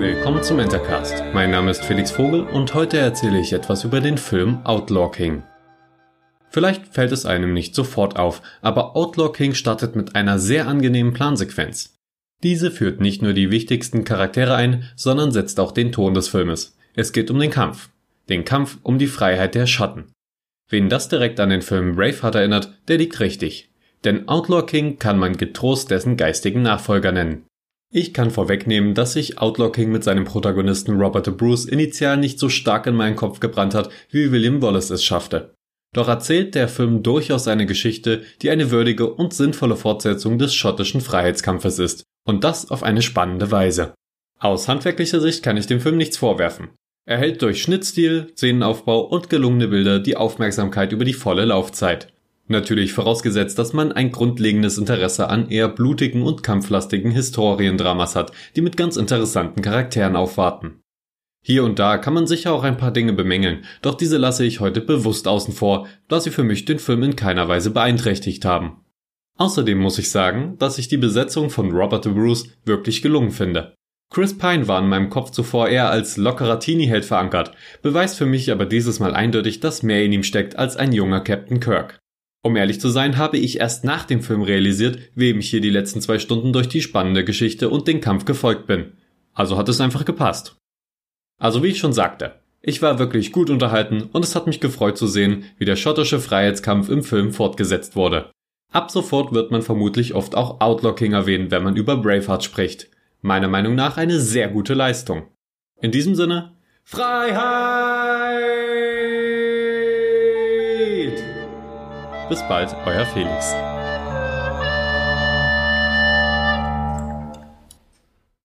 Willkommen zum Entercast. Mein Name ist Felix Vogel und heute erzähle ich etwas über den Film Outlaw King. Vielleicht fällt es einem nicht sofort auf, aber Outlaw King startet mit einer sehr angenehmen Plansequenz. Diese führt nicht nur die wichtigsten Charaktere ein, sondern setzt auch den Ton des Filmes. Es geht um den Kampf. Den Kampf um die Freiheit der Schatten. Wen das direkt an den Film Braveheart erinnert, der liegt richtig. Denn Outlaw King kann man getrost dessen geistigen Nachfolger nennen. Ich kann vorwegnehmen, dass sich Outlaw King mit seinem Protagonisten Robert de Bruce initial nicht so stark in meinen Kopf gebrannt hat, wie William Wallace es schaffte. Doch erzählt der Film durchaus eine Geschichte, die eine würdige und sinnvolle Fortsetzung des schottischen Freiheitskampfes ist. Und das auf eine spannende Weise. Aus handwerklicher Sicht kann ich dem Film nichts vorwerfen. Er hält durch Schnittstil, Szenenaufbau und gelungene Bilder die Aufmerksamkeit über die volle Laufzeit. Natürlich vorausgesetzt, dass man ein grundlegendes Interesse an eher blutigen und kampflastigen Historiendramas hat, die mit ganz interessanten Charakteren aufwarten. Hier und da kann man sicher auch ein paar Dinge bemängeln, doch diese lasse ich heute bewusst außen vor, da sie für mich den Film in keiner Weise beeinträchtigt haben. Außerdem muss ich sagen, dass ich die Besetzung von Robert de Bruce wirklich gelungen finde. Chris Pine war in meinem Kopf zuvor eher als lockerer Teenie-Held verankert, beweist für mich aber dieses Mal eindeutig, dass mehr in ihm steckt als ein junger Captain Kirk. Um ehrlich zu sein, habe ich erst nach dem Film realisiert, wem ich hier die letzten zwei Stunden durch die spannende Geschichte und den Kampf gefolgt bin. Also hat es einfach gepasst. Also wie ich schon sagte, ich war wirklich gut unterhalten und es hat mich gefreut zu sehen, wie der schottische Freiheitskampf im Film fortgesetzt wurde. Ab sofort wird man vermutlich oft auch Outlaw King erwähnen, wenn man über Braveheart spricht. Meiner Meinung nach eine sehr gute Leistung. In diesem Sinne, Freiheit! Bis bald, euer Felix.